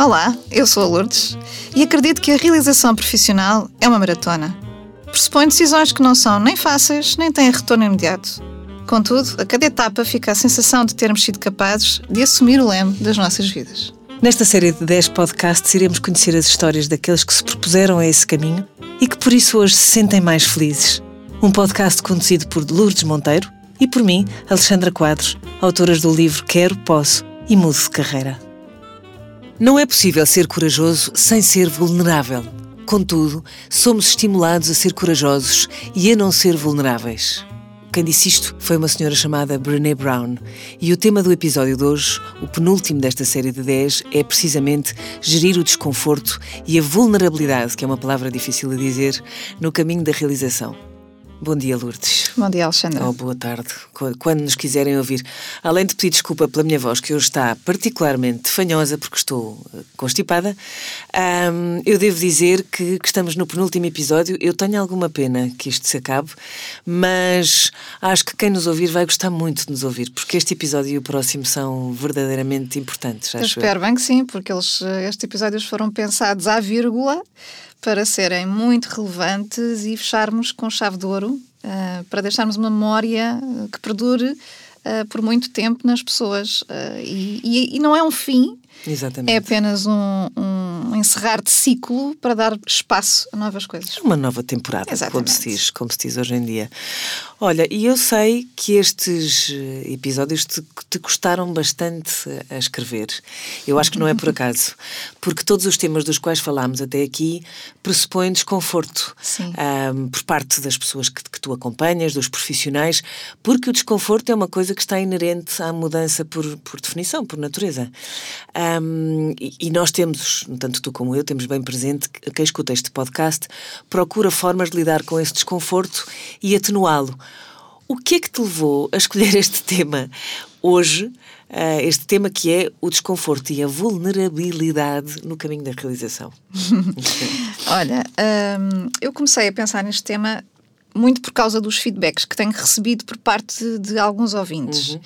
Olá, eu sou a Lourdes e acredito que a realização profissional é uma maratona. Pressupõe decisões que não são nem fáceis nem têm retorno imediato. Contudo, a cada etapa fica a sensação de termos sido capazes de assumir o leme das nossas vidas. Nesta série de 10 podcasts, iremos conhecer as histórias daqueles que se propuseram a esse caminho e que por isso hoje se sentem mais felizes. Um podcast conduzido por Lourdes Monteiro e por mim, Alexandra Quadros, autoras do livro Quero, Posso e Mudo de Carreira. Não é possível ser corajoso sem ser vulnerável. Contudo, somos estimulados a ser corajosos e a não ser vulneráveis. Quem disse isto foi uma senhora chamada Brené Brown. E o tema do episódio de hoje, o penúltimo desta série de 10, é precisamente gerir o desconforto e a vulnerabilidade, que é uma palavra difícil de dizer, no caminho da realização. Bom dia, Lourdes. Bom dia, Alexandra. Oh, boa tarde. Quando nos quiserem ouvir, além de pedir desculpa pela minha voz, que hoje está particularmente fanhosa porque estou eh, constipada, eu devo dizer que, que, estamos no penúltimo episódio. Eu tenho alguma pena que isto se acabe, mas acho que quem nos ouvir vai gostar muito de nos ouvir, porque este episódio e o próximo são verdadeiramente importantes. eu espero eu. bem que sim, porque eles, eh, estes episódios foram pensados à vírgula para serem muito relevantes e fecharmos com chave de ouro, uh, para deixarmos uma memória eh, que perdure uh, por muito tempo nas pessoas. E, e, e, não é um fim, Exatamente. é apenas um, um, encerrar de ciclo para dar espaço a novas coisas. Uma nova temporada, como se, diz, como se diz hoje em dia. Olha, e eu sei que estes eh, episódios te, te custaram bastante a escrever. Eu acho que não é por acaso, porque todos os temas dos quais falámos até aqui pressupõem desconforto um, por parte das pessoas que, que tu acompanhas, dos profissionais, porque o desconforto é uma coisa que está inerente à mudança por, por definição, por natureza. Um, e, e, nós temos, tanto tu como eu, temos bem presente que quem escuta este podcast procura formas de lidar com esse desconforto e atenuá-lo. O que é que te levou a escolher este tema hoje, uh, este tema que é o desconforto e a vulnerabilidade no caminho da realização? Olha, um, eu comecei a pensar neste tema muito por causa dos feedbacks que tenho recebido por parte de alguns ouvintes. Uhum.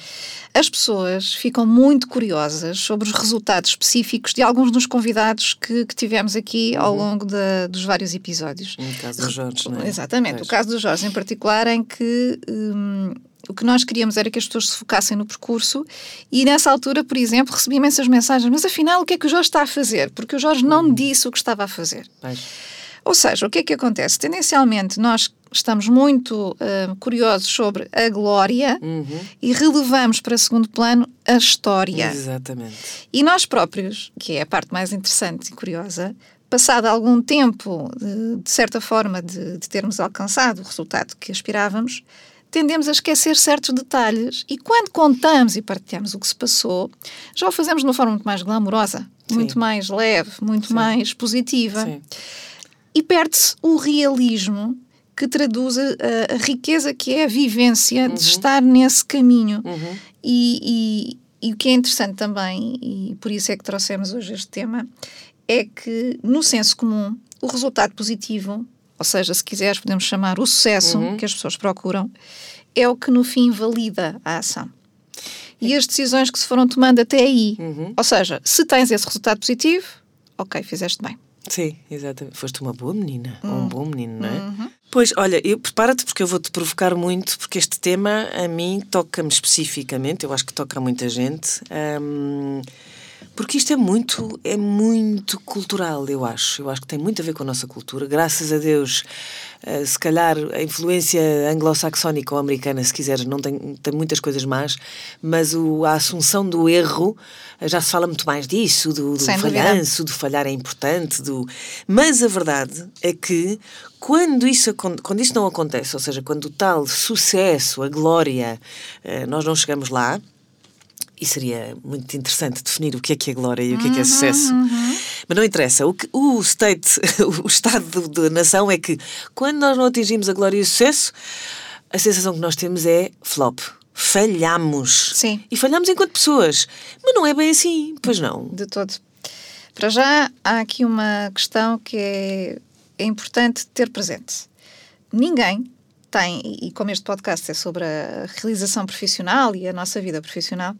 As pessoas ficam muito curiosas sobre os resultados específicos de alguns dos convidados que, que tivemos aqui ao uhum. longo de, dos vários episódios. No caso do Jorge, não é? Exatamente, pois. o caso do Jorge em particular, em que. Hum, o que nós queríamos era que as pessoas se focassem no percurso e nessa altura, por exemplo, recebi imensas mensagens, mas afinal o que é que o Jorge está a fazer? Porque o Jorge não me uhum. disse o que estava a fazer. Pois. Ou seja, o que é que acontece? Tendencialmente, nós estamos muito uh, curiosos sobre a glória uhum. e relevamos para segundo plano a história. Exatamente. E nós próprios, que é a parte mais interessante e curiosa, passado algum tempo, de, de certa forma, de, de termos alcançado o resultado que aspirávamos, tendemos a esquecer certos detalhes e quando contamos e partilhamos o que se passou, já o fazemos de uma forma muito mais glamourosa, Sim. muito mais leve, muito Sim. mais positiva. Sim. E perde-se o realismo que traduz a, a, riqueza que é a vivência uhum. de estar nesse caminho. Uhum. E, e, e, o que é interessante também, e por isso é que trouxemos hoje este tema, é que no senso comum, o resultado positivo, ou seja, se quiseres, podemos chamar o sucesso uhum. que as pessoas procuram, é o que no fim valida a ação. E as decisões que se foram tomando até aí. Uhum. Ou seja, se tens esse resultado positivo, ok, fizeste bem. Sim, exatamente. Foste uma boa menina, ou um bom menino, não é? Uhum. Pois, olha, prepara-te porque eu vou-te provocar muito, porque este tema a mim toca-me especificamente, eu acho que toca a muita gente. Um, porque isto é muito, é muito cultural, eu acho. Eu acho que tem muito a ver com a nossa cultura. Graças a Deus, uh, se calhar a influência anglo-saxónica ou americana, se quiseres, não tem, tem muitas coisas más, mas o, a assunção do erro, uh, já se fala muito mais disso, do, do falhanço, do falhar é importante. Do... Mas a verdade é que quando isso, quando isso não acontece, ou seja, quando o tal sucesso, a glória, uh, nós não chegamos lá, e seria muito interessante definir o que é que é glória e o que é que é uhum, sucesso. Uhum. Mas não interessa. O, que, o state, o estado da nação é que quando nós não atingimos a glória e o sucesso, a sensação que nós temos é flop. Falhamos. Sim. E falhamos enquanto pessoas. Mas não é bem assim, pois não. De todo. Para já, há aqui uma questão que é, é importante ter presente. Ninguém tem, e como este podcast é sobre a realização profissional e a nossa vida profissional,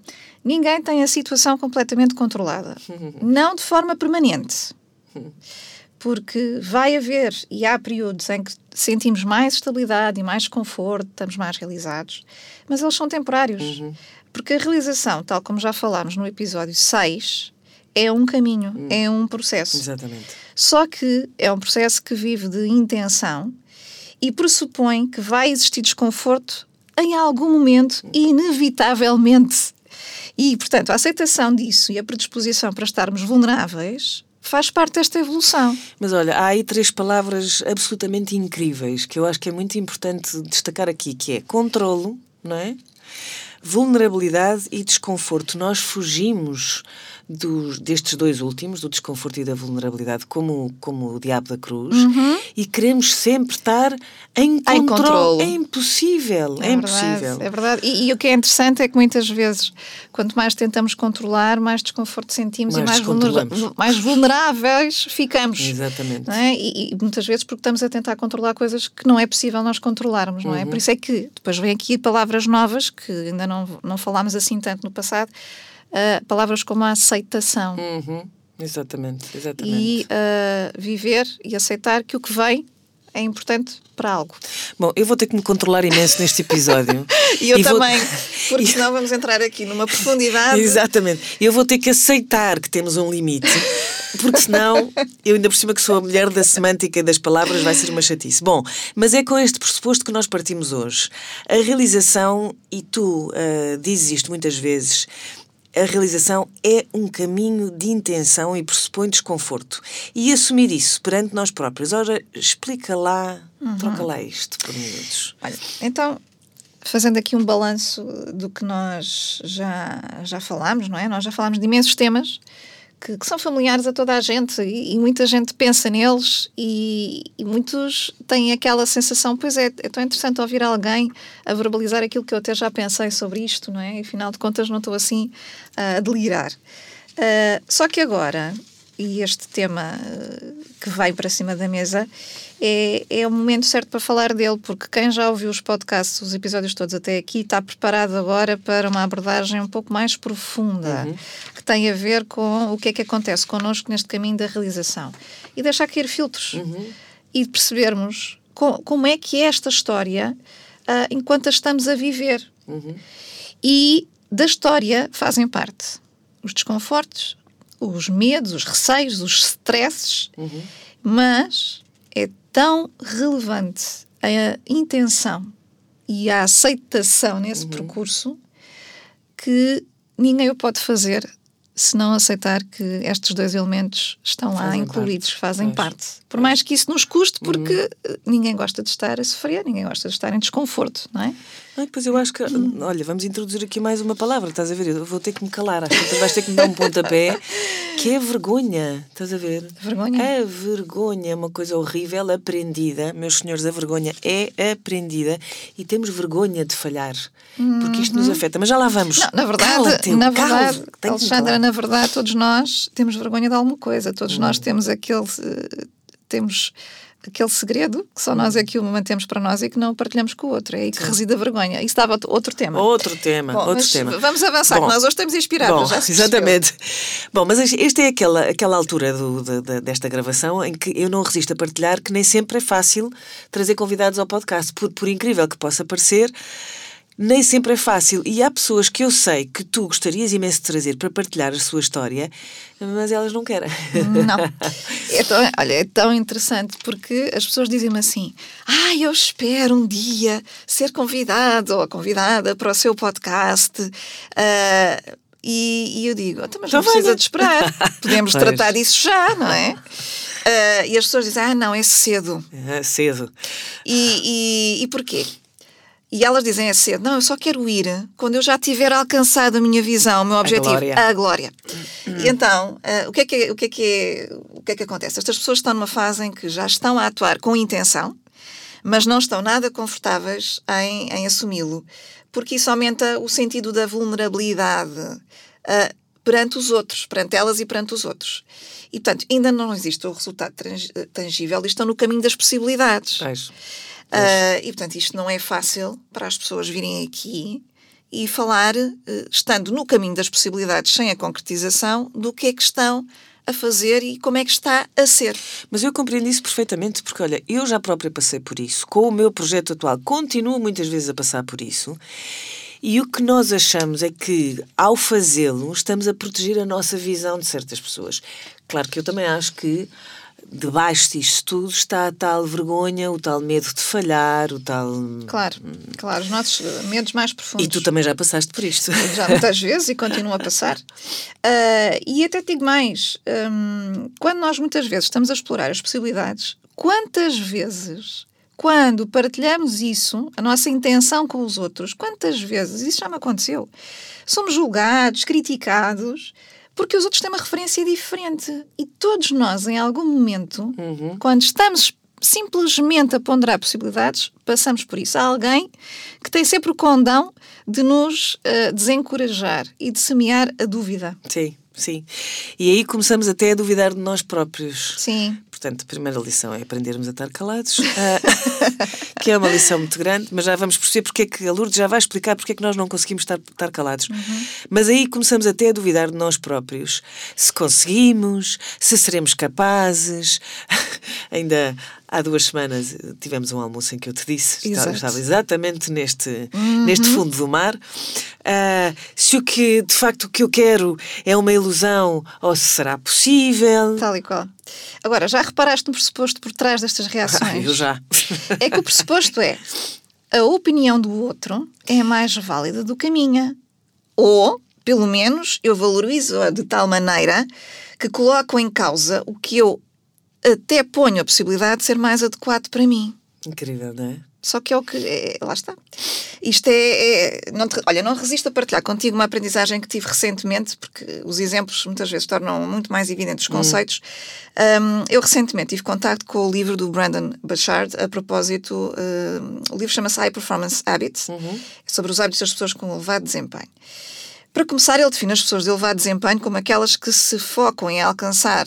ninguém tem a situação completamente controlada. Não de forma permanente. Porque vai haver, e há períodos em que sentimos mais estabilidade e mais conforto, estamos mais realizados, mas eles são temporários. Uhum. Porque a realização, tal como já falámos no episódio 6, é um caminho, uhum. é um processo. Exatamente. Só que é um processo que vive de intenção e pressupõe que vai existir desconforto em algum momento, inevitavelmente. E, portanto, a aceitação disso e a predisposição para estarmos vulneráveis faz parte desta evolução. Mas olha, há aí três palavras absolutamente incríveis que eu acho que é muito importante destacar aqui, que é controlo, não é? Vulnerabilidade e desconforto. Nós fugimos dos, destes dois últimos, do desconforto e da vulnerabilidade, como, como o diabo da cruz, uhum. e queremos sempre estar em controle. É impossível, é, é impossível. É verdade. E, e, o que é interessante é que muitas vezes, quanto mais tentamos controlar, mais desconforto sentimos mais e mais, mais vulneráveis ficamos. Exatamente. É? E, e, muitas vezes porque estamos a tentar controlar coisas que não é possível nós controlarmos, não é? Uhum. Por isso é que depois vem aqui palavras novas que ainda não, não falámos assim tanto no passado, uh, palavras como a aceitação. Uhum. Exatamente, exatamente. E uh, viver e aceitar que o que vem é importante para algo. Bom, eu vou ter que me controlar imenso neste episódio. e eu e também, vou... porque senão vamos entrar aqui numa profundidade. Exatamente. Eu vou ter que aceitar que temos um limite, porque senão, eu ainda por cima que sou a mulher da semântica e das palavras, vai ser uma chatice. Bom, mas é com este pressuposto que nós partimos hoje. A realização, e tu uh, dizes isto muitas vezes, a realização é um caminho de intenção e pressupõe desconforto. E assumir isso perante nós próprios. Ora, explica lá, uhum. troca lá isto por minutos. Olha, então, fazendo aqui um balanço do que nós já, já falámos, não é? Nós já falámos de imensos temas que, que, são familiares a toda a gente e, e muita gente pensa neles e, e, muitos têm aquela sensação, pois é, é tão interessante ouvir alguém a verbalizar aquilo que eu até já pensei sobre isto, não é? E afinal de contas não estou assim uh, a delirar. Uh, só que agora, e este tema uh, que vai para cima da mesa, é, é o momento certo para falar dele, porque quem já ouviu os podcasts, os episódios todos até aqui, está preparado agora para uma abordagem um pouco mais profunda, uhum. que tem a ver com o que é que acontece connosco neste caminho da realização. E deixar cair filtros uhum. e percebermos com, como é que é esta história uh, enquanto a estamos a viver. Uhum. E da história fazem parte os desconfortos, os medos, os receios, os stresses, uhum. mas tão relevante a intenção e a aceitação nesse uhum. percurso que ninguém o pode fazer se não aceitar que estes dois elementos estão lá fazem incluídos, parte. fazem pois. parte. Por mais que isso nos custe, porque uhum. ninguém gosta de estar a sofrer, ninguém gosta de estar em desconforto, não é? Ai, pois eu acho que. Olha, vamos introduzir aqui mais uma palavra, estás a ver? Eu vou ter que me calar, acho que vais ter que me dar um pontapé, que é vergonha, estás a ver? Vergonha? A vergonha é uma coisa horrível, aprendida, meus senhores, a vergonha é aprendida e temos vergonha de falhar, porque isto nos uhum. afeta. Mas já lá vamos. Não, na verdade, na verdade, Alexandra, na verdade, todos nós temos vergonha de alguma coisa, todos hum. nós temos aquele. Temos aquele segredo que só nós é que o mantemos para nós e que não partilhamos com o outro. É aí que Sim. reside a vergonha. Isso dava outro tema. Outro tema, bom, outro tema. Vamos avançar, bom, que nós hoje estamos inspirados. Bom, exatamente. Bom, mas esta é aquela, aquela altura do, de, desta gravação em que eu não resisto a partilhar que nem sempre é fácil trazer convidados ao podcast. Por, por incrível que possa parecer, nem sempre é fácil. E há pessoas que eu sei que tu gostarias imenso de trazer para partilhar a sua história, mas elas não querem. Não. É tão, olha, é tão interessante porque as pessoas dizem-me assim: ah, eu espero um dia ser convidado ou convidada para o seu podcast. Uh, e, e, eu digo, então, mas não precisa de esperar, podemos tratar disso já, não é? Uh, e as pessoas dizem, ah, não, é cedo. É cedo. E, e, e porquê? E elas dizem é cedo, não, eu só quero ir quando eu já tiver alcançado a minha visão, o meu objetivo, a glória. A glória. Hum. E então, uh, o, que é que, o, que é que é, o que é que acontece? Estas pessoas estão numa fase em que já estão a atuar com intenção, mas não estão nada confortáveis em, em assumi-lo, porque isso aumenta o sentido da vulnerabilidade. Uh, perante os outros, perante elas e perante os outros. E, portanto, ainda não existe o resultado tangível e estão no caminho das possibilidades. Pois. Uh, e, portanto, isto não é fácil para as pessoas virem aqui e falar, uh, estando no caminho das possibilidades, sem a concretização, do que é que estão a fazer e como é que está a ser. Mas eu compreendo isso perfeitamente, porque olha, eu já própria passei por isso, com o meu projeto atual, continuo muitas vezes a passar por isso. E o que nós achamos é que, ao fazê-lo, estamos a proteger a nossa visão de certas pessoas. Claro que eu também acho que debaixo disto tudo está a tal vergonha, o tal medo de falhar, o tal. Claro, claro, os nossos medos mais profundos. E tu também já passaste por isto. Já muitas vezes e continuo a passar. Uh, e até digo mais: um, quando nós muitas vezes estamos a explorar as possibilidades, quantas vezes. Quando partilhamos isso, a nossa intenção com os outros, quantas vezes, isso já me aconteceu, somos julgados, criticados, porque os outros têm uma referência diferente. E todos nós, em algum momento, uhum. quando estamos simplesmente a ponderar possibilidades, passamos por isso. Há alguém que tem sempre o condão de nos uh, desencorajar e de semear a dúvida. Sim, sim. E aí começamos até a duvidar de nós próprios. Sim. Portanto, a primeira lição é aprendermos a estar calados, ah, que é uma lição muito grande, mas já vamos perceber porque é que a Lourdes já vai explicar porque é que nós não conseguimos estar, estar calados. Uhum. Mas aí começamos até a duvidar de nós próprios. Se conseguimos, se seremos capazes. Ainda há duas semanas tivemos um almoço em que eu te disse, estava, estava exatamente neste, uhum. neste fundo do mar. Uh, se o que de facto o que eu quero é uma ilusão ou se será possível. Tal e qual. Agora, já reparaste no pressuposto por trás destas reações? Ah, eu já. É que o pressuposto é a opinião do outro é mais válida do que a minha. Ou, pelo menos, eu valorizo-a de tal maneira que coloco em causa o que eu até ponho a possibilidade de ser mais adequado para mim. Incrível, não é? Só que é o que. É, lá está. Isto é. é não te, olha, não resisto a partilhar contigo uma aprendizagem que tive recentemente, porque os exemplos muitas vezes tornam muito mais evidentes os hum. conceitos. Hum. Um, eu recentemente tive contato com o livro do Brandon Bouchard a propósito. Um, o livro chama-se High Performance Habits, uhum. sobre os hábitos das pessoas com elevado desempenho. Para começar, ele define as pessoas de elevado desempenho como aquelas que se focam em alcançar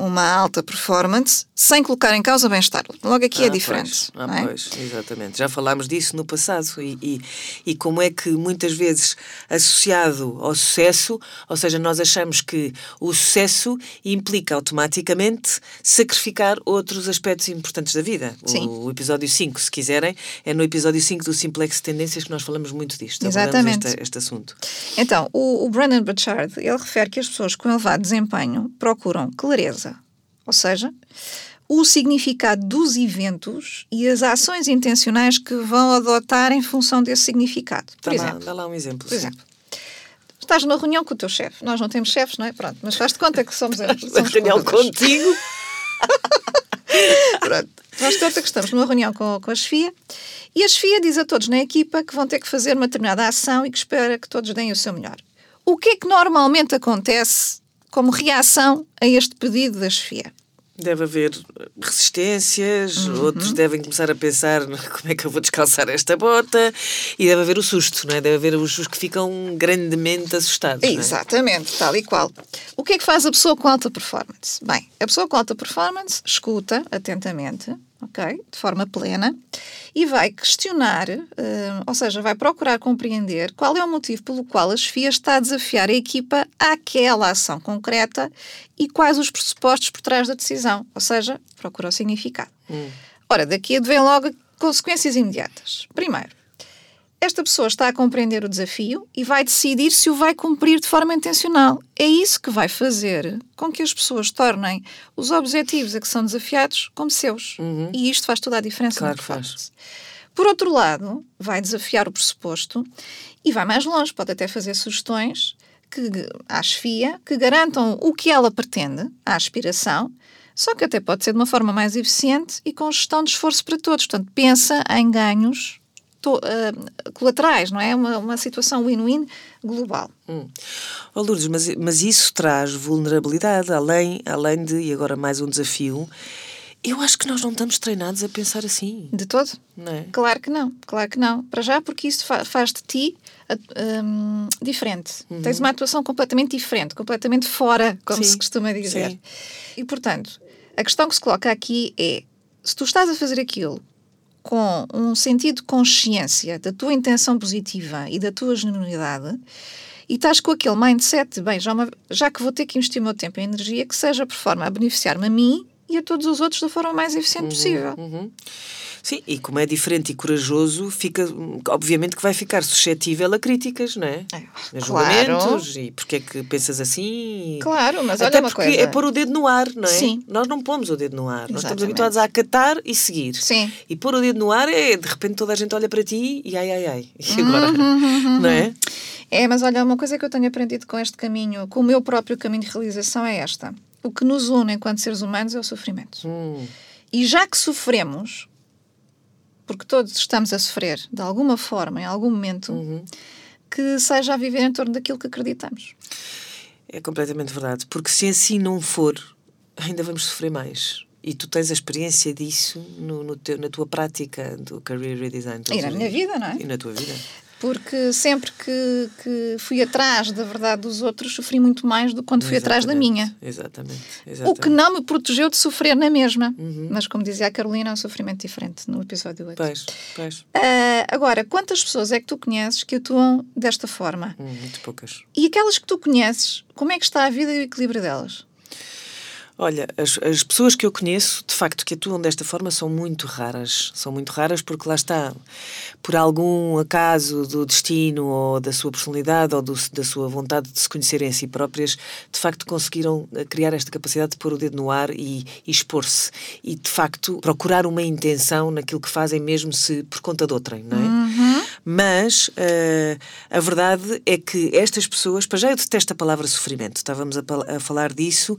uma alta performance sem colocar em causa o bem-estar. Logo aqui é ah, é diferente. Pois, ah, é? pois, exatamente. Já falámos disso no passado e, e, e, como é que muitas vezes associado ao sucesso, ou seja, nós achamos que o sucesso implica automaticamente sacrificar outros aspectos importantes da vida. Sim. O, o episódio 5, se quiserem, é no episódio 5 do Simplex Tendências que nós falamos muito disto. Exatamente. Este, este, assunto. Então, o, o Brandon Burchard, ele refere que as pessoas com elevado desempenho procuram clareza, ou seja, o significado dos eventos e as ações intencionais que vão adotar em função desse significado. Por dá exemplo, lá, dá lá um exemplo. Por exemplo, estás numa reunião com o teu chefe. Nós não temos chefes, não é? Pronto, mas faz-te conta que somos. somos reunião contigo. Pronto. Faz-te conta que estamos numa reunião com, com a chefia e a chefia diz a todos na equipa que vão ter que fazer uma determinada ação e que espera que todos deem o seu melhor. O que é que normalmente acontece como reação a este pedido da chefia? Deve haver resistências, uhum. outros devem começar a pensar como é que eu vou descalçar esta bota e deve haver o susto, não é? Deve haver os que ficam grandemente assustados. É? Exatamente, tal e qual. O que é que faz a pessoa com alta performance? Bem, a pessoa com alta performance escuta atentamente, ok? De forma plena e vai questionar, uh, ou seja, vai procurar compreender qual é o motivo pelo qual a chefia está a desafiar a equipa àquela ação concreta e quais os pressupostos por trás da decisão, ou seja, procura o significado. Hum. Ora, daqui advém logo consequências imediatas. Primeiro, esta pessoa está a compreender o desafio e vai decidir se o vai cumprir de forma intencional. É isso que vai fazer com que as pessoas tornem os objetivos a que são desafiados como seus. Uhum. E isto faz toda a diferença claro na performance. Por outro lado, vai desafiar o pressuposto e vai mais longe, pode até fazer sugestões que, à chefia que garantam o que ela pretende, a aspiração, só que até pode ser de uma forma mais eficiente e com gestão de esforço para todos. Portanto, pensa em ganhos to, uh, colaterais, não é? Uma, uma situação win-win global. Hum. Oh, Lourdes, mas, mas isso traz vulnerabilidade, além, além de, e agora mais um desafio, Eu acho que nós não estamos treinados a pensar assim. De todo? Não é? Claro que não, claro que não. Para já, porque isso fa faz de ti um, diferente. Uhum. Tens uma atuação completamente diferente, completamente fora, como Sim. se costuma dizer. Sim. E, portanto, a questão que se coloca aqui é: se tu estás a fazer aquilo com um sentido de consciência da tua intenção positiva e da tua genuinidade, e estás com aquele mindset bem, já, uma, já que vou ter que investir o meu tempo e energia, que seja por forma a beneficiar-me a mim e a todos os outros da forma mais eficiente uhum, possível. Uhum. Sim, e como é diferente e corajoso, fica, obviamente que vai ficar suscetível a críticas, não é? é a julgamentos claro. e porque é que pensas assim. Claro, mas Até olha uma porque é pôr o dedo no ar, não é? Sim. Nós não pomos o dedo no ar, Exatamente. nós estamos habituados a acatar e seguir. Sim. E pôr o dedo no ar é, de repente, toda a gente olha para ti e ai, ai, ai. E agora? Uhum, uhum, uhum. Não é? É, mas olha, uma coisa que eu tenho aprendido com este caminho, com o meu próprio caminho de realização é esta. O que nos une enquanto seres humanos é o sofrimento. Hum. E já que sofremos, porque todos estamos a sofrer de alguma forma, em algum momento, uhum. que seja a viver em torno daquilo que acreditamos. É completamente verdade, porque se assim não for, ainda vamos sofrer mais. E tu tens a experiência disso no, no teu, na tua prática do career redesign. E na minha vida, não é? E na tua vida porque sempre que, que fui atrás da verdade dos outros, sofri muito mais do que quando fui exatamente, atrás da minha. Exatamente, exatamente. O que não me protegeu de sofrer na mesma. Uhum. Mas, como dizia a Carolina, é um sofrimento diferente no episódio 8. Pois, pois. Uh, agora, quantas pessoas é que tu conheces que atuam desta forma? Hum, muito poucas. E aquelas que tu conheces, como é que está a vida e o equilíbrio delas? Olha, as, as pessoas que eu conheço, de facto, que atuam desta forma são muito raras. São muito raras porque lá está, por algum acaso do destino ou da sua personalidade ou do, da sua vontade de se conhecerem a si próprias, de facto conseguiram eh, criar esta capacidade de pôr o dedo no ar e, e expor-se. E, de facto, procurar uma intenção naquilo que fazem, mesmo se por conta de outrem, não é? Uhum. Mas uh, a verdade é que estas pessoas, para já eu detesto a palavra sofrimento, estávamos a, a falar disso,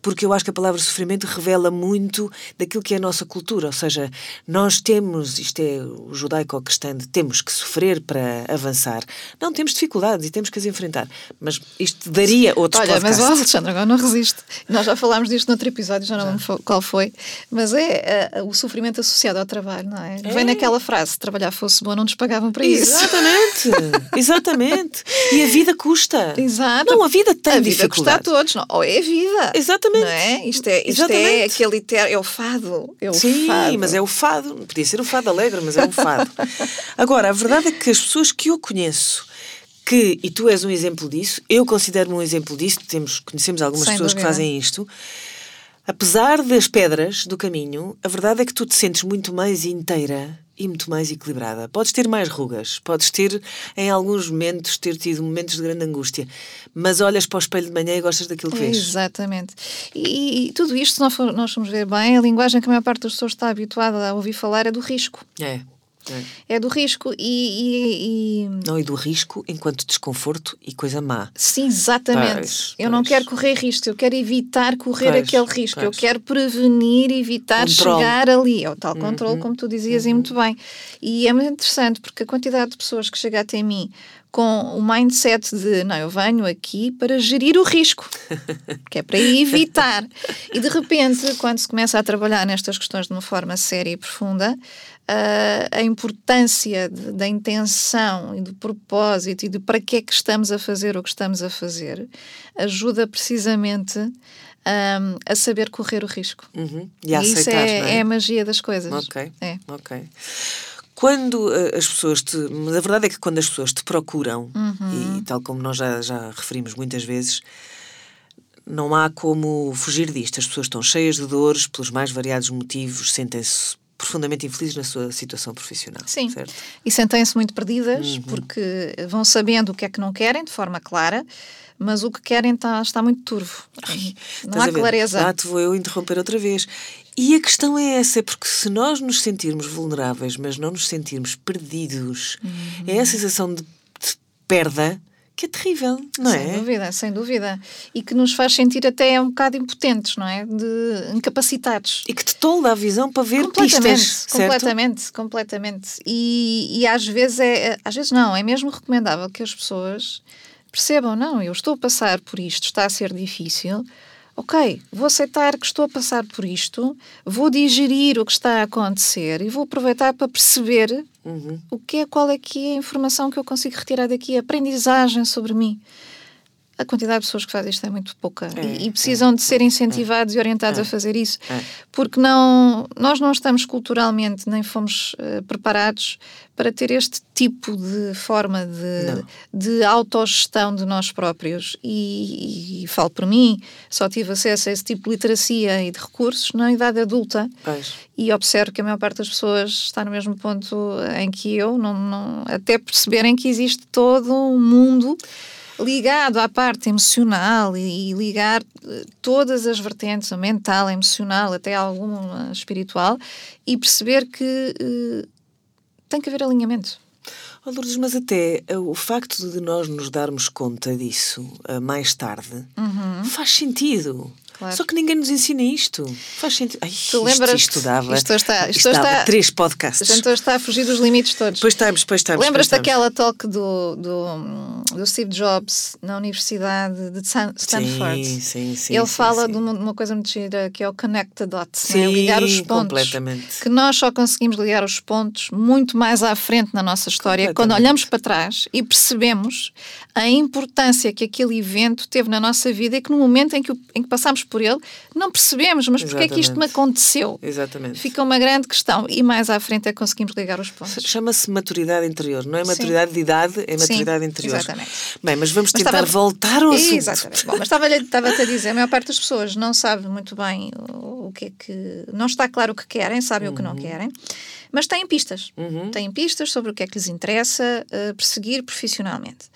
porque eu acho que a palavra sofrimento revela muito daquilo que é a nossa cultura, ou seja, nós temos, isto é o judaico-cristão, temos que sofrer para avançar. Não, temos dificuldades e temos que as enfrentar, mas isto daria outros Olha, podcasts. mas o Alexandre agora não resiste. Nós já falámos disto noutro episódio, já não lembro qual foi, mas é uh, o sofrimento associado ao trabalho, não é? é? Vem naquela frase, se trabalhar fosse bom não nos pagavam para isso. Exatamente, exatamente. E a vida custa. Exato. Não, a vida tem a vida custa a todos, não? ou é a vida. Exatamente. Não é? Isto é, isto é aquele é o fado. É o Sim, fado. mas é o fado. Podia ser o fado alegre, mas é o fado. Agora, a verdade é que as pessoas que eu conheço que, e tu és um exemplo disso, eu considero-me um exemplo disso, temos, conhecemos algumas Sem pessoas dúvida. que fazem isto. Apesar das pedras do caminho, a verdade é que tu te sentes muito mais inteira e muito mais equilibrada. Podes ter mais rugas, podes ter, em alguns momentos, ter tido momentos de grande angústia, mas olhas para o espelho de manhã e gostas daquilo que vês. Exatamente. E, e tudo isto, se nós, for, nós formos ver bem, a linguagem que a maior parte das pessoas está habituada a ouvir falar é do risco. É. É. é do risco e, e, e, Não, e do risco enquanto desconforto e coisa má. Sim, exatamente. Pois, eu pois. não quero correr riscos, eu quero evitar correr pois, aquele risco, eu quero prevenir, evitar chegar ali. É o tal controle, uhum. como tu dizias, uhum. e muito bem. E é muito interessante porque a quantidade de pessoas que chega até mim com o mindset de não, eu venho aqui para gerir o risco, que é para evitar. E de repente, quando se começa a trabalhar nestas questões de uma forma séria e profunda, uh, a importância de, da intenção e do propósito e de para que é que estamos a fazer o que estamos a fazer ajuda precisamente um, a saber correr o risco. Uhum. E, a e isso é, é? é, a magia das coisas. Ok. É. Ok. Quando uh, as pessoas te. Mas a verdade é que quando as pessoas te procuram, uhum. e tal como nós já, já referimos muitas vezes, não há como fugir disto. As pessoas estão cheias de dores pelos mais variados motivos, sentem-se profundamente infelizes na sua situação profissional. Sim. Certo? E sentem-se muito perdidas uhum. porque vão sabendo o que é que não querem de forma clara, mas o que querem está, está muito turvo. Ai, não há clareza. Ah, te vou eu interromper outra vez. E a questão é essa, é porque se nós nos sentirmos vulneráveis, mas não nos sentirmos perdidos, uhum. é a sensação de, de perda que é terrível, não sem é? Sem dúvida, sem dúvida. E que nos faz sentir até um bocado impotentes, não é? De incapacitados. E que te tolda a visão para ver completamente, pistas, Completamente, certo? completamente. E, e às vezes é, às vezes não, é mesmo recomendável que as pessoas percebam, não, eu estou a passar por isto, está a ser difícil, ok, vou aceitar que estou a passar por isto, vou digerir o que está a acontecer e vou aproveitar para perceber uhum. o que é, qual é que é a informação que eu consigo retirar daqui, a aprendizagem sobre mim a quantidade de pessoas que fazem isto é muito pouca. É, e, e, precisam é, de ser incentivados é, e orientados a fazer isso porque não nós não estamos culturalmente nem fomos uh, preparados para ter este tipo de forma de, de autogestão de nós próprios. E, e, e, falo por mim só tive acesso a esse tipo de literacia e de recursos na idade adulta. Pois. e observo que a maior parte das pessoas está no mesmo ponto em que eu não, não até perceberem que existe todo um mundo ligado à parte emocional e, e ligar eh, todas as vertentes, a mental, a emocional, até alguma espiritual, e perceber que uh, tem que haver alinhamento. Oh, Lourdes, mas até uh, o facto de nós nos darmos conta disso uh, mais tarde uhum. faz sentido. Claro. Só que ninguém nos ensina isto. Faz sentido. Ai, tu lembras isto, isto dava, isto está, isto, isto dava três podcasts. A gente está a fugir dos limites todos. Pois estamos, pois estamos. Lembras daquela talk do, do, do, Steve Jobs na Universidade de Stanford? Sim, sim, sim. Ele sim, fala sim. de uma, uma, coisa muito gira que é o connect the dots, sim, né? ligar os pontos. completamente. Que nós só conseguimos ligar os pontos muito mais à frente na nossa história, quando olhamos para trás e percebemos a importância que aquele evento teve na nossa vida e que no momento em que, em que passámos por ele, não percebemos, mas porquê é que isto me aconteceu? Exatamente. Fica uma grande questão e mais à frente é que conseguimos ligar os pontos. Chama-se maturidade interior, não é maturidade Sim. de idade, é maturidade Sim, interior. Exatamente. Bem, mas vamos mas tentar estava... voltar ao assunto. Exatamente. Bom, mas estava-te estava a dizer, a maior parte das pessoas não sabe muito bem o, o que é que... Não está claro o que querem, sabem uhum. o que não uhum. querem, mas têm pistas. Uhum. Têm pistas sobre o que é que lhes interessa uh, perseguir profissionalmente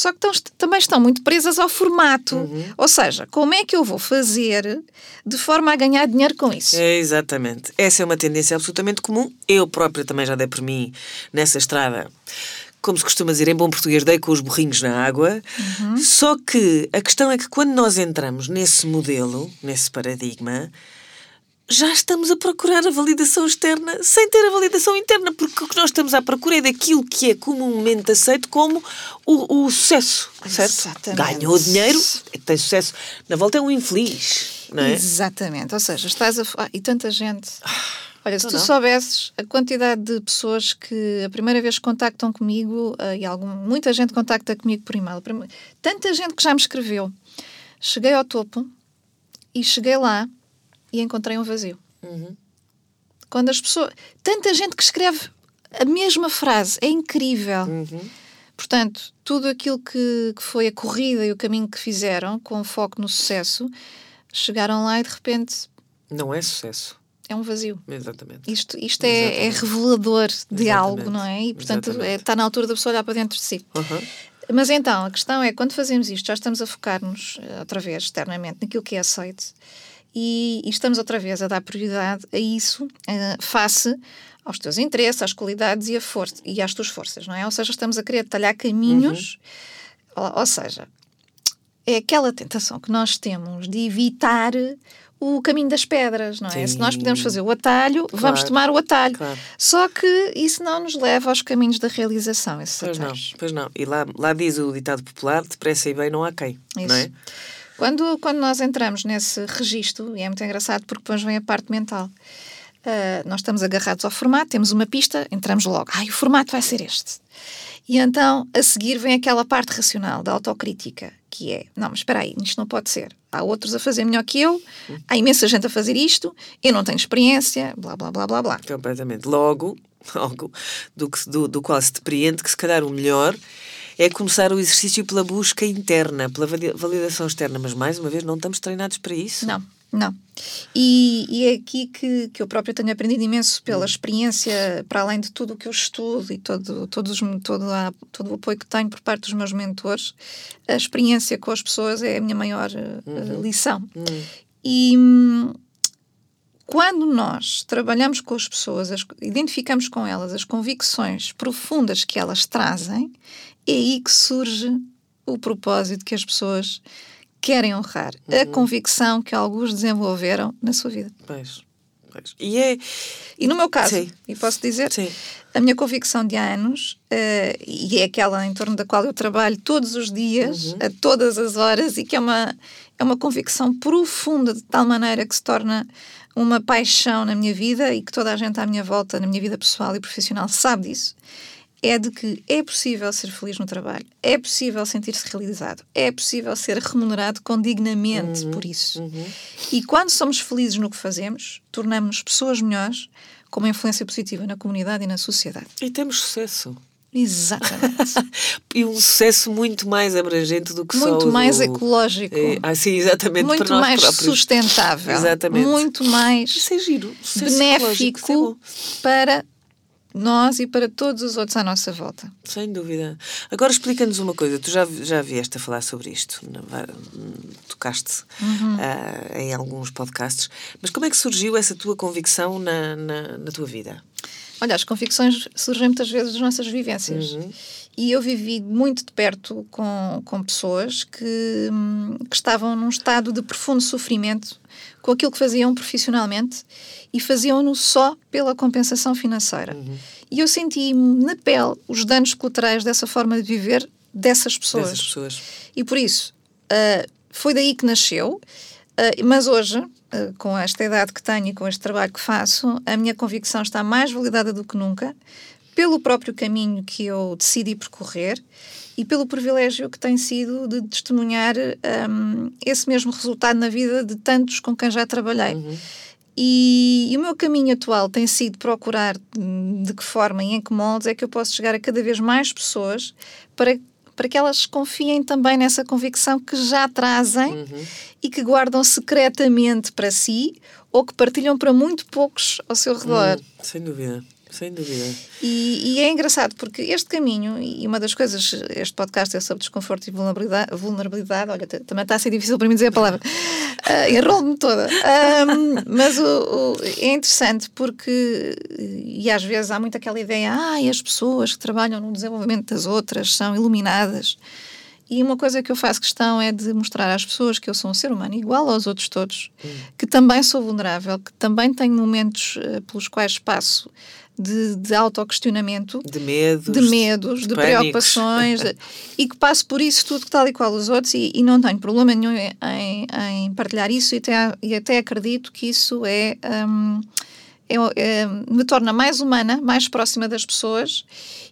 só que estão, também estão muito presas ao formato. Uhum. Ou seja, como é que eu vou fazer de forma a ganhar dinheiro com isso? É, exatamente. Essa é uma tendência absolutamente comum. Eu própria também já dei por mim nessa estrada. Como se costuma dizer em bom português, dei com os burrinhos na água. Uhum. Só que a questão é que quando nós entramos nesse modelo, nesse paradigma, já estamos a procurar a validação externa sem ter a validação interna, porque o que nós estamos à procura é daquilo que é comumente aceito como o, o sucesso, certo? Exatamente. Ganhou dinheiro, tem sucesso. Na volta é um infeliz, não é? Exatamente. Ou seja, estás a... Ah, e tanta gente... Olha, se Não, tu não. soubesses a quantidade de pessoas que a primeira vez contactam comigo, uh, e algum, muita gente contacta comigo por e-mail, tanta gente que já me escreveu. Cheguei ao topo e cheguei lá e encontrei um vazio. Uhum. Quando as pessoas. Tanta gente que escreve a mesma frase, é incrível. Uhum. Portanto, tudo aquilo que, que foi a corrida e o caminho que fizeram, com foco no sucesso, chegaram lá e de repente Não é sucesso. é um vazio. Exatamente. Isto, isto é, é Exatamente. revelador de Exatamente. algo, não é? E, portanto, é, está na altura da pessoa olhar para dentro de si. Uhum. Mas então, a questão é, quando fazemos isto, já estamos a focar-nos, eh, outra vez, externamente, naquilo que é aceito e, e estamos outra vez a dar prioridade a isso, eh, face aos teus interesses, às qualidades e, a força, e às tuas forças, não é? Ou seja, estamos a querer talhar caminhos, Uhum. ou, ou seja, é aquela tentação que nós temos de evitar o caminho das pedras, não é? Se nós Sim. podemos fazer o atalho, vamos Claro. tomar o atalho. Claro. Só que isso não nos leva aos caminhos da realização, esses Pois não, atalhos. pois não. E lá, lá diz o ditado popular: depressa e bem não há quem. Isso. Não é? Quando, quando nós entramos nesse registro, e é muito engraçado porque depois vem a parte mental, ah, nós estamos agarrados ao formato, temos uma pista, entramos logo. Ai, o formato vai ser este. E então, a seguir, vem aquela parte racional da autocrítica, que é: não, mas espera aí, isto não pode ser. Há outros a fazer melhor que eu, há imensa gente a fazer isto, eu não tenho experiência, blá, blá, blá, blá, blá. Completamente. Logo, logo do, que, do, do qual se depreende que se calhar o melhor é começar o exercício pela busca interna, pela vali- validação externa. Mas mais uma vez, não estamos treinados para isso. Não, não. E, e é aqui que, que eu próprio tenho aprendido imenso pela experiência, para além de tudo o que eu estudo e todo, todos todo, a- todo o apoio que tenho por parte dos meus mentores, a experiência com as pessoas é a minha maior eh, eh, lição. Hum. E hum, quando nós trabalhamos com as pessoas, as- identificamos com elas as convicções profundas que elas trazem, é aí que surge o propósito que as pessoas querem honrar, a convicção que alguns desenvolveram na sua vida. Pois, pois. E é. E no meu caso, Sim. e posso dizer, Sim. a minha convicção de anos, eh, e é aquela em torno da qual eu trabalho todos os dias, Uhum. a todas as horas, e que é uma, é uma convicção profunda, de tal maneira que se torna uma paixão na minha vida e que toda a gente à minha volta, na minha vida pessoal e profissional, sabe disso. É de que é possível ser feliz no trabalho, é possível sentir-se realizado, é possível ser remunerado condignamente Uhum, por isso. E quando somos felizes no que fazemos, tornamos-nos pessoas melhores, com uma influência positiva na comunidade e na sociedade. E temos sucesso. Exatamente. E um sucesso muito mais abrangente do que só muito mais do- ecológico. É, ah, sim, exatamente. muito para nós mais próprios. sustentável. Exatamente. Muito mais Isso é giro. É benéfico para nós e para todos os outros à nossa volta. Sem dúvida. Agora explica-nos uma coisa. Tu já, já vieste a falar sobre isto, tocaste Uhum. ah, em alguns podcasts, mas como é que surgiu essa tua convicção na, na, na tua vida? Olha, as convicções surgem muitas vezes das nossas vivências. Uhum. E eu vivi muito de perto com, com pessoas que, hum, que estavam num estado de profundo sofrimento com aquilo que faziam profissionalmente e faziam-no só pela compensação financeira. Uhum. E eu senti na pele os danos colaterais dessa forma de viver dessas pessoas. Dessas pessoas. E por isso, ah, foi daí que nasceu, ah, mas hoje, ah, com esta idade que tenho e com este trabalho que faço, a minha convicção está mais validada do que nunca, pelo próprio caminho que eu decidi percorrer e pelo privilégio que tem sido de testemunhar ahm, esse mesmo resultado na vida de tantos com quem já trabalhei. E, e o meu caminho atual tem sido procurar de que forma e em que moldes é que eu posso chegar a cada vez mais pessoas para, para que elas confiem também nessa convicção que já trazem e que guardam secretamente para si ou que partilham para muito poucos ao seu redor. Hum, sem dúvida. Sem dúvida. E, e é engraçado porque este caminho, e uma das coisas, este podcast é sobre desconforto e vulnerabilidade, vulnerabilidade olha, também está a ser difícil para mim dizer a palavra, uh, enrolo-me toda. Ahm, mas o, o- é interessante porque, e às vezes há muito aquela ideia, ah, as pessoas que trabalham no desenvolvimento das outras são iluminadas. E uma coisa que eu faço questão é de mostrar às pessoas que eu sou um ser humano igual aos outros todos, que também sou vulnerável, que também tenho momentos eh, pelos quais passo de, de autoquestionamento, De medos. de medos, de, pânicos. preocupações, de- e que passo por isso tudo tal e qual os outros e, e não tenho problema nenhum em, em partilhar isso e até, e até acredito que isso é, hum, é- é- me torna mais humana, mais próxima das pessoas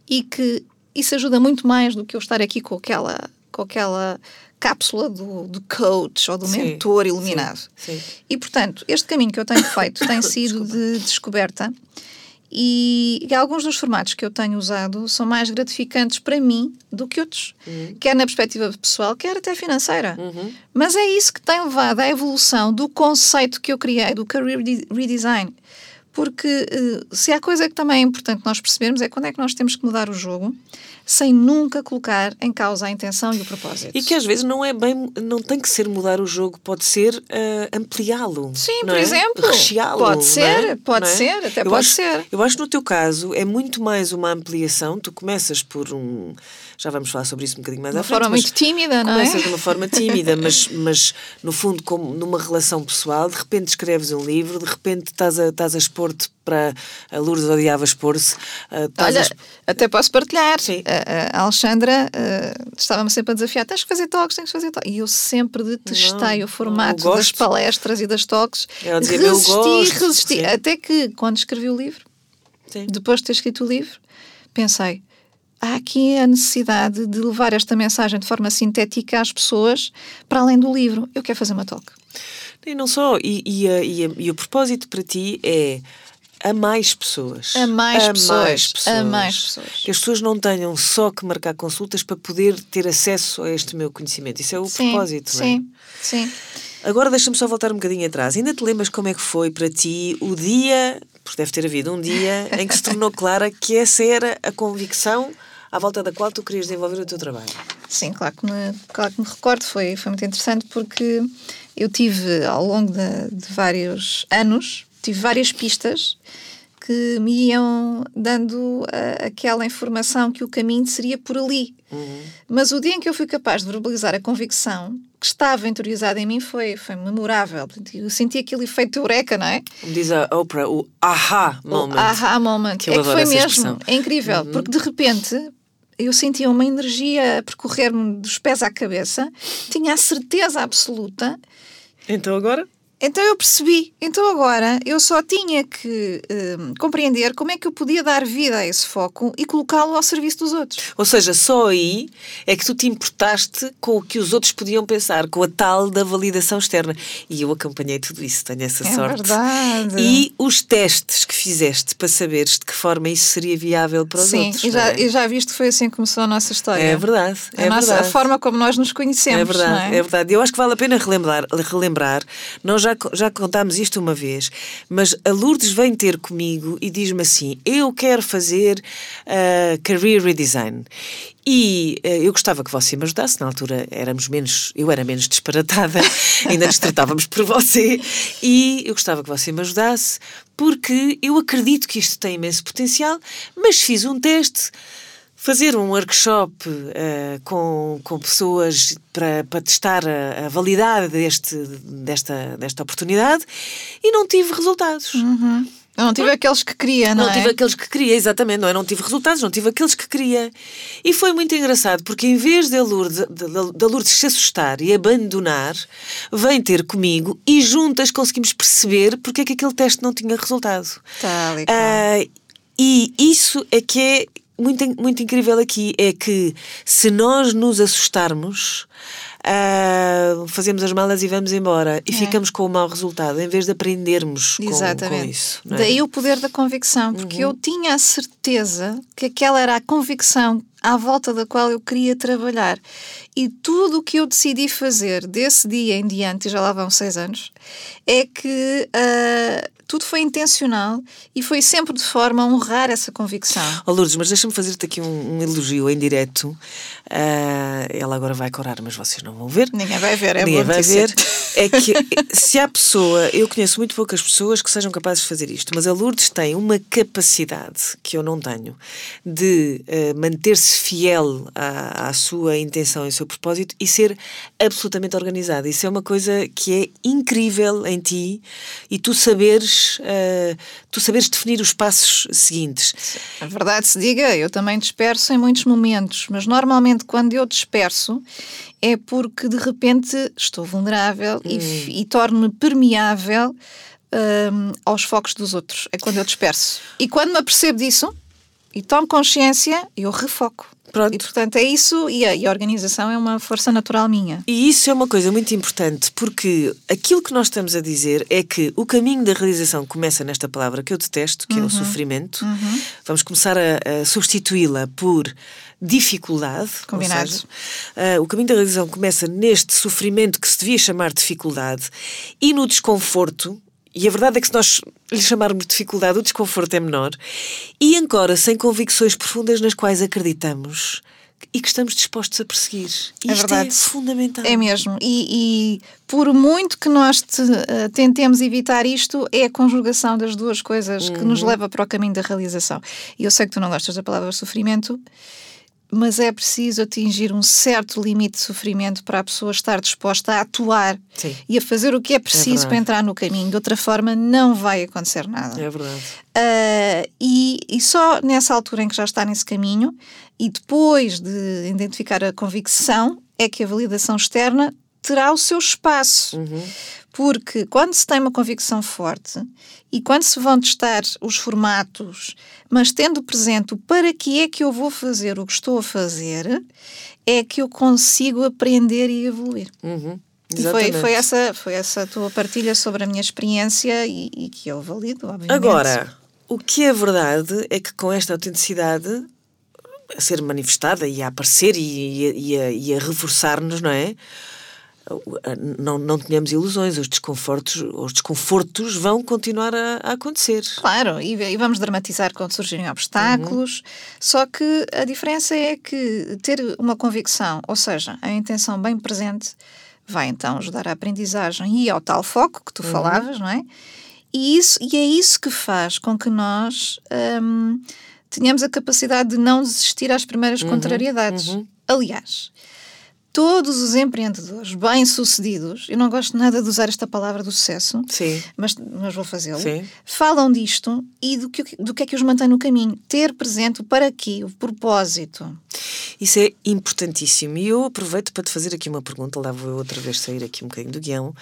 e que isso ajuda muito mais do que eu estar aqui com aquela, com aquela cápsula do, do coach ou do Sim, mentor iluminado. sim, sim. E, portanto, este caminho que eu tenho feito tem sido de descoberta e, alguns dos formatos que eu tenho usado são mais gratificantes para mim do que outros, quer na perspectiva pessoal, quer até financeira. Mas é isso que tem levado à evolução do conceito que eu criei, do career de- redesign. Porque eh, se há coisa que também é importante nós percebermos é quando é que nós temos que mudar o jogo sem nunca colocar em causa a intenção e o propósito. E que às vezes não é bem, não tem que ser mudar o jogo, pode ser ah, ampliá-lo. Sim, por é? exemplo. Recheá-lo. Pode ser, é? pode é? ser, até eu pode acho, ser. Eu acho que no teu caso é muito mais uma ampliação. Tu começas por um. Já vamos falar sobre isso um bocadinho mais De à uma frente. forma mas muito tímida, não é? Começas de uma forma tímida, mas, mas no fundo, como numa relação pessoal, de repente escreves um livro, de repente estás a, estás a expor-te para. A Lourdes odiava expor-se. a Olha, até posso partilhar. Sim. A, a Alexandra uh, estava-me sempre a desafiar: tens que fazer talks, tens que fazer talks. E eu sempre detestei Não, o formato não das palestras e das. Ela dizia, "Eu resisti, gosto", resisti. sim. Até que, quando escrevi o livro, Sim. depois de ter escrito o livro, pensei. Há aqui a necessidade de levar esta mensagem de forma sintética às pessoas para além do livro. Eu quero fazer uma talk. E não só, e, e, e e o propósito para ti é a mais pessoas. A mais A pessoas, mais a mais pessoas. Que as pessoas não tenham só que marcar consultas para poder ter acesso a este meu conhecimento. Isso é o sim, propósito, não é? sim, sim. Agora deixa-me só voltar um bocadinho atrás. Ainda te lembras como é que foi para ti o dia, porque deve ter havido um dia, em que se tornou clara que essa era a convicção à volta da qual tu querias desenvolver o teu trabalho? Sim, claro que me, claro que me recordo, foi, foi muito interessante porque eu tive, ao longo de, de vários anos, tive várias pistas que me iam dando ah, aquela informação que o caminho seria por ali. Mas o dia em que eu fui capaz de verbalizar a convicção que estava interiorizada em mim foi, foi memorável. Eu senti aquele efeito eureka, não é? Diz a Oprah, o aha moment. O aha moment. Que é que foi mesmo. expressão. Uhum. É incrível, porque de repente eu sentia uma energia a percorrer-me dos pés à cabeça, tinha a certeza absoluta. Então agora? Então eu percebi. Então agora eu só tinha que um, compreender como é que eu podia dar vida a esse foco e colocá-lo ao serviço dos outros. Ou seja, só aí é que tu te importaste com o que os outros podiam pensar, com a tal da validação externa. E eu acompanhei tudo isso, tenho essa é sorte. Verdade. E os testes que fizeste para saberes de que forma isso seria viável para os Sim, outros. e já, é? e já viste que foi assim que começou a nossa história. É verdade. A, é nossa, verdade. a forma como nós nos conhecemos. É verdade, é? é? verdade. Eu acho que vale a pena relembrar. relembrar. Nós já, já contámos isto uma vez, mas a Lourdes vem ter comigo e diz-me assim: Eu quero fazer uh, career redesign. E uh, eu gostava que você me ajudasse. Na altura éramos menos, eu era menos disparatada, ainda nos tratávamos por você. E eu gostava que você me ajudasse, porque eu acredito que isto tem imenso potencial, mas fiz um teste fazer um workshop uh, com, com pessoas para, para testar a, a, validade deste, desta, desta oportunidade e não tive resultados. Uhum. Eu não tive aqueles que queria, não, não é? tive aqueles que queria, exatamente. Não, é? não tive resultados, não tive aqueles que queria. E foi muito engraçado, porque em vez da Lourdes, da Lourdes se assustar e abandonar, vem ter comigo e juntas conseguimos perceber porque é que aquele teste não tinha resultado. Tá, uh, e isso é que é muito, muito incrível aqui é que se nós nos assustarmos, uh, fazemos as malas e vamos embora e é. ficamos com o mau resultado, em vez de aprendermos com, com isso. É? Daí o poder da convicção, porque uhum. eu tinha a certeza que aquela era a convicção à volta da qual eu queria trabalhar. E tudo o que eu decidi fazer desse dia em diante, já lá vão seis anos, é que uh, tudo foi intencional e foi sempre de forma a honrar essa convicção. Oh, Lourdes, mas deixa-me fazer-te aqui um, um, elogio em direto. Uh, ela agora vai corar, mas vocês não vão ver. Ninguém vai ver, é Ninguém vai ver. É que se há pessoa, eu conheço muito poucas pessoas que sejam capazes de fazer isto, mas a Lourdes tem uma capacidade que eu não tenho de uh, manter-se fiel à, à sua intenção e ao seu propósito e ser absolutamente organizada. Isso é uma coisa que é incrível em ti e tu saberes, uh, tu saberes definir os passos seguintes. A verdade se diga, eu também disperso em muitos momentos, mas normalmente quando eu disperso é porque de repente estou vulnerável hum. e, e torno-me permeável um, aos focos dos outros. É quando eu disperso. E quando me apercebo disso e tomo consciência, eu refoco. Pronto. E, portanto, é isso, e a, e a, organização é uma força natural minha. E isso é uma coisa muito importante, porque aquilo que nós estamos a dizer é que o caminho da realização começa nesta palavra que eu detesto, que uhum. é o uhum. sofrimento. Uhum. Vamos começar a, a substituí-la por dificuldade. Combinado. Seja, uh, o caminho da realização começa neste sofrimento que se devia chamar dificuldade e no desconforto, e a verdade é que se nós lhe chamarmos de dificuldade, o desconforto é menor, e ancora-se em convicções profundas nas quais acreditamos e que estamos dispostos a perseguir. É isto verdade. é fundamental. É mesmo. E, e por muito que nós te, uh, tentemos evitar isto, é a conjugação das duas coisas uhum. que nos uhum. leva para o caminho da realização. E eu sei que tu não gostas da palavra sofrimento, mas é preciso atingir um certo limite de sofrimento para a pessoa estar disposta a atuar Sim. e a fazer o que é preciso é para entrar no caminho. De outra forma, não vai acontecer nada. É verdade. Uh, e, e só nessa altura em que já está nesse caminho e depois de identificar a convicção, é que a validação externa terá o seu espaço. Uhum. Porque quando se tem uma convicção forte e quando se vão testar os formatos, mas tendo presente o para que é que eu vou fazer o que estou a fazer, é que eu consigo aprender e evoluir. Uhum. E foi, foi, essa, foi essa tua partilha sobre a minha experiência e, e que eu valido, obviamente. Agora, o que é verdade é que com esta autenticidade a ser manifestada e a aparecer e, e, e a, e a reforçar-nos, não é? Não, não tenhamos ilusões, os desconfortos, os desconfortos vão continuar a, a acontecer. Claro, e, e, vamos dramatizar quando surgirem obstáculos, uhum. só que a diferença é que ter uma convicção, ou seja, a intenção bem presente, vai então ajudar a aprendizagem e ao tal foco que tu uhum. falavas, não é? E, isso, e é isso que faz com que nós hum, tenhamos a capacidade de não desistir às primeiras uhum. contrariedades. Uhum. Aliás, todos os empreendedores bem-sucedidos, eu não gosto nada de usar esta palavra do sucesso, Sim. mas, mas vou fazê-lo, falam disto e do que, do que é que os mantém no caminho. Ter presente o para quê, o propósito. Isso é importantíssimo. E eu aproveito para te fazer aqui uma pergunta, lá vou eu outra vez sair aqui um bocadinho do guião.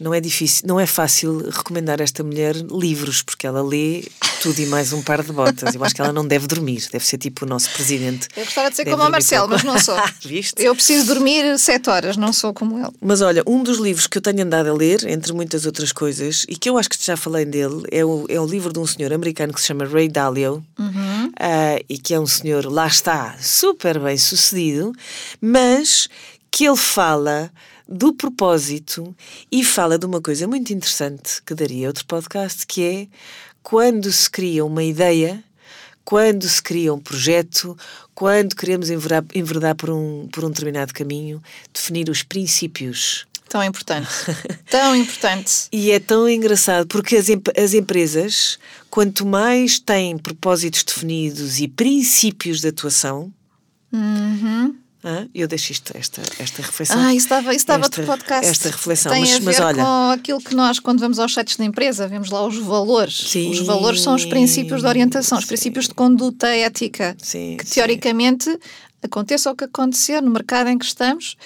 Não é difícil, não é fácil recomendar a esta mulher livros, porque ela lê tudo e mais um par de botas. Eu acho que ela não deve dormir, deve ser tipo o nosso presidente. Eu gostava de ser Deve como o Marcelo, mas não sou. Viste? Eu preciso dormir sete horas, não sou como ele. Mas olha, um dos livros que eu tenho andado a ler, entre muitas outras coisas, e que eu acho que já falei dele, é o, é o livro de um senhor americano que se chama Ray Dalio, ah, e que é um senhor, lá está, super bem sucedido, mas que ele fala do propósito e fala de uma coisa muito interessante que daria outro podcast, que é quando se cria uma ideia, quando se cria um projeto, quando queremos enveredar, enveredar por, um, por um determinado caminho, definir os princípios. Tão importante. Tão importante. E é tão engraçado porque as, as empresas, quanto mais têm propósitos definidos e princípios de atuação, ah, eu deixo isto, esta, esta reflexão. Ah, isso dava, isso dava esta, podcast. Esta reflexão. Tem mas, a ver mas olha, com aquilo que nós, quando vamos aos sites da empresa, vemos lá os valores. Sim. Os valores são os princípios de orientação, os princípios de conduta ética. Sim, que sim. teoricamente, aconteça o que acontecer no mercado em que estamos,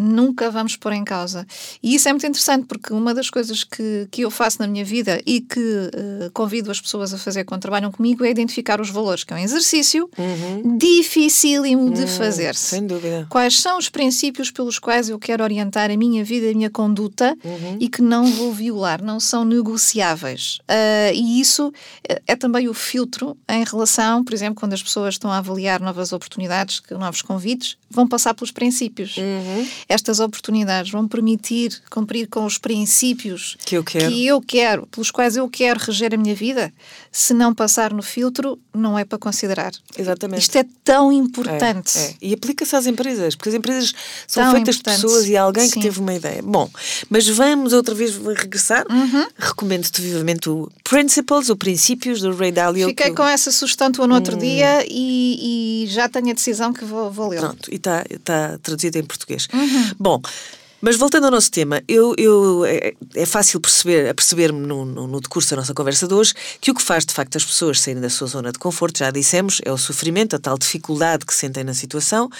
nunca vamos pôr em causa. E isso é muito interessante porque uma das coisas que, que eu faço na minha vida e que eh, convido as pessoas a fazer quando trabalham comigo é identificar os valores, que é um exercício dificílimo de fazer-se. Uhum. sem dúvida. Quais são os princípios pelos quais eu quero orientar a minha vida e a minha conduta e que não vou violar, não são negociáveis. Ah, e isso é é também o filtro em relação, por exemplo, quando as pessoas estão a avaliar novas oportunidades, que- novos convites, vão passar pelos princípios. Estas oportunidades vão permitir cumprir com os princípios Que eu quero. que eu quero, pelos quais eu quero reger a minha vida. Se não passar no filtro, não é para considerar. Exatamente. Isto é tão É, importante. é. E aplica-se às empresas, porque as empresas são Tão feitas de pessoas e alguém Sim. que teve uma ideia. Bom, mas vamos outra vez regressar. Uhum. Recomendo-te vivamente o Principles, o Princípios do Ray Dalio. Fiquei que- com essa sugestão tua no outro Hum. dia e, e já tenho a decisão que vou, vou ler. Pronto, e está tá traduzido em português. Uhum. Bom, mas voltando ao nosso tema, eu, eu- é, é fácil perceber, perceber-me no, no, no decurso da nossa conversa de hoje que o que faz de facto as pessoas saírem da sua zona de conforto, já dissemos, é o sofrimento, a tal dificuldade que sentem na situação,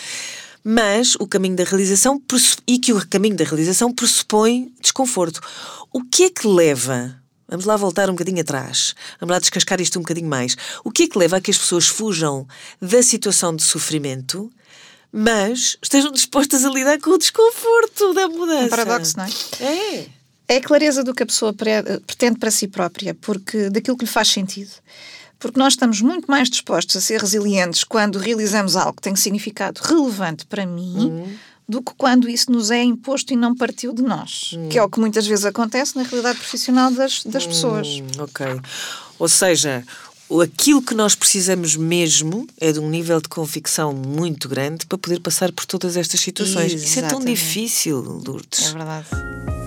mas o caminho da realização e que o caminho da realização pressupõe desconforto. O que é que leva Vamos lá voltar um bocadinho atrás. Vamos lá descascar isto um bocadinho mais. O que é que leva a que as pessoas fujam da situação de sofrimento, mas estejam dispostas a lidar com o desconforto da mudança? Um paradoxo, não é? É. É a clareza do que a pessoa pre- pretende para si própria, porque daquilo que lhe faz sentido. Porque nós estamos muito mais dispostos a ser resilientes quando realizamos algo que tem significado relevante para mim Uhum. do que quando isso nos é imposto e não partiu de nós. Que é o que muitas vezes acontece na realidade profissional das, das pessoas. Hum, ok. Ou seja, aquilo que nós precisamos mesmo é de um nível de convicção muito grande para poder passar por todas estas situações. Isso é tão difícil, Lourdes. É verdade.